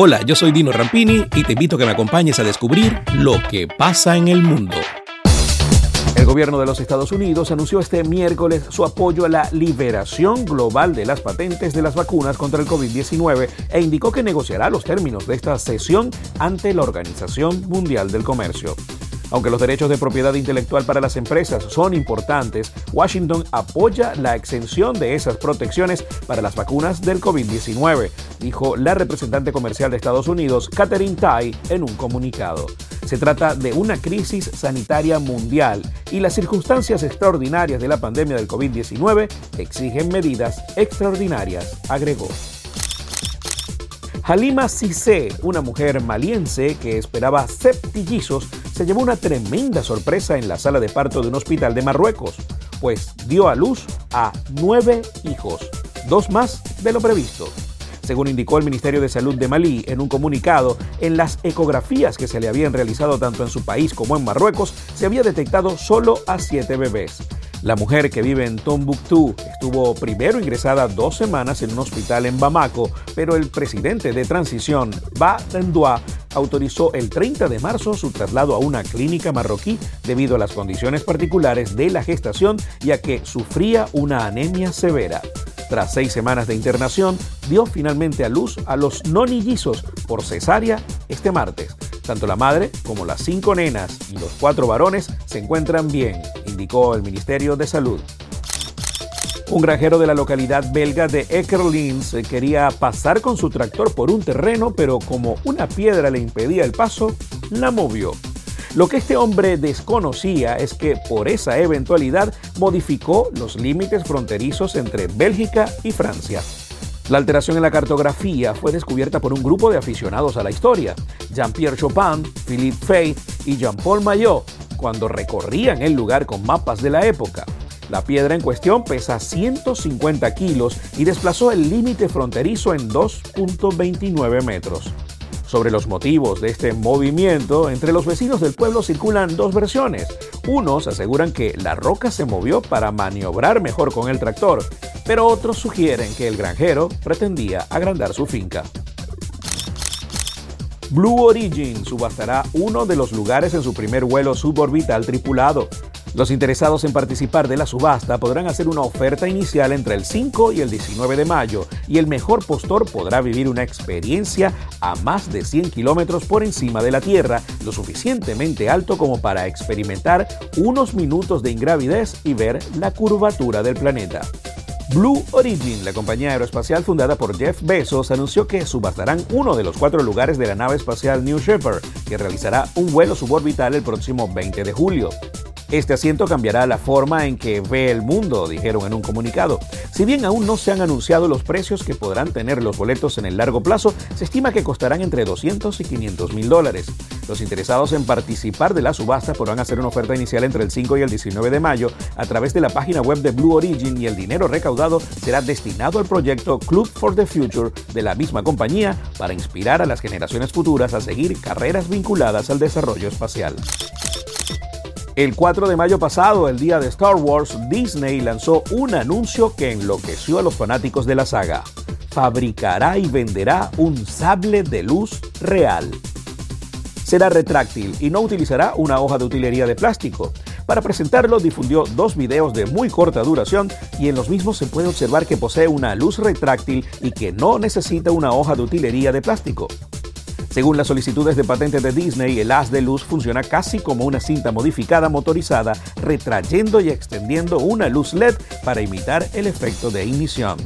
Hola, yo soy Dino Rampini y te invito a que me acompañes a descubrir lo que pasa en el mundo. El gobierno de los Estados Unidos anunció este miércoles su apoyo a la liberación global de las patentes de las vacunas contra el COVID-19 e indicó que negociará los términos de esta sesión ante la Organización Mundial del Comercio. Aunque los derechos de propiedad intelectual para las empresas son importantes, Washington apoya la exención de esas protecciones para las vacunas del COVID-19, dijo la representante comercial de Estados Unidos, Catherine Tai, en un comunicado. Se trata de una crisis sanitaria mundial y las circunstancias extraordinarias de la pandemia del COVID-19 exigen medidas extraordinarias, agregó. Halima Cissé, una mujer maliense que esperaba septillizos, se llevó una tremenda sorpresa en la sala de parto de un hospital de Marruecos, pues dio a luz a nueve hijos, dos más de lo previsto. Según indicó el Ministerio de Salud de Malí en un comunicado, en las ecografías que se le habían realizado tanto en su país como en Marruecos, se había detectado solo a siete bebés. La mujer que vive en Tombuctú estuvo primero ingresada dos semanas en un hospital en Bamako, pero el presidente de transición, Ba Rendoua, autorizó el 30 de marzo su traslado a una clínica marroquí debido a las condiciones particulares de la gestación y a que sufría una anemia severa. Tras seis semanas de internación, dio finalmente a luz a los nonillizos por cesárea este martes. Tanto la madre como las cinco nenas y los cuatro varones se encuentran bien, indicó el Ministerio de Salud. Un granjero de la localidad belga de Eckerlins quería pasar con su tractor por un terreno, pero como una piedra le impedía el paso, la movió. Lo que este hombre desconocía es que por esa eventualidad modificó los límites fronterizos entre Bélgica y Francia. La alteración en la cartografía fue descubierta por un grupo de aficionados a la historia, Jean-Pierre Chopin, Philippe Fay y Jean-Paul Maillot, cuando recorrían el lugar con mapas de la época. La piedra en cuestión pesa 150 kilos y desplazó el límite fronterizo en 2.29 metros. Sobre los motivos de este movimiento, entre los vecinos del pueblo circulan dos versiones. Unos aseguran que la roca se movió para maniobrar mejor con el tractor, pero otros sugieren que el granjero pretendía agrandar su finca. Blue Origin subastará uno de los lugares en su primer vuelo suborbital tripulado. Los interesados en participar de la subasta podrán hacer una oferta inicial entre el 5 y el 19 de mayo y el mejor postor podrá vivir una experiencia a más de 100 kilómetros por encima de la Tierra, lo suficientemente alto como para experimentar unos minutos de ingravidez y ver la curvatura del planeta. Blue Origin, la compañía aeroespacial fundada por Jeff Bezos, anunció que subastarán uno de los cuatro lugares de la nave espacial New Shepard, que realizará un vuelo suborbital el próximo 20 de julio. Este asiento cambiará la forma en que ve el mundo, dijeron en un comunicado. Si bien aún no se han anunciado los precios que podrán tener los boletos en el largo plazo, se estima que costarán entre 200 y 500 mil dólares. Los interesados en participar de la subasta podrán hacer una oferta inicial entre el 5 y el 19 de mayo a través de la página web de Blue Origin y el dinero recaudado será destinado al proyecto Club for the Future de la misma compañía para inspirar a las generaciones futuras a seguir carreras vinculadas al desarrollo espacial. El 4 de mayo pasado, el día de Star Wars, Disney lanzó un anuncio que enloqueció a los fanáticos de la saga. Fabricará y venderá un sable de luz real. Será retráctil y no utilizará una hoja de utilería de plástico. Para presentarlo difundió dos videos de muy corta duración y en los mismos se puede observar que posee una luz retráctil y que no necesita una hoja de utilería de plástico. Según las solicitudes de patente de Disney, el haz de luz funciona casi como una cinta modificada motorizada, retrayendo y extendiendo una luz LED para imitar el efecto de ignición.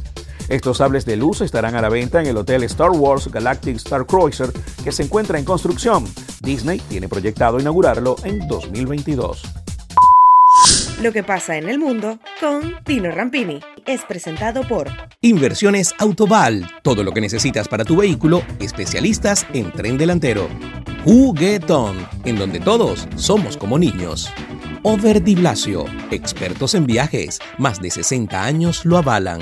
Estos sables de luz estarán a la venta en el hotel Star Wars Galactic Star Cruiser que se encuentra en construcción. Disney tiene proyectado inaugurarlo en 2022. Lo que pasa en el mundo con Tino Rampini es presentado por Inversiones Autoval, todo lo que necesitas para tu vehículo, especialistas en tren delantero. Juguetón, en donde todos somos como niños. Over Blasio, expertos en viajes, más de 60 años lo avalan.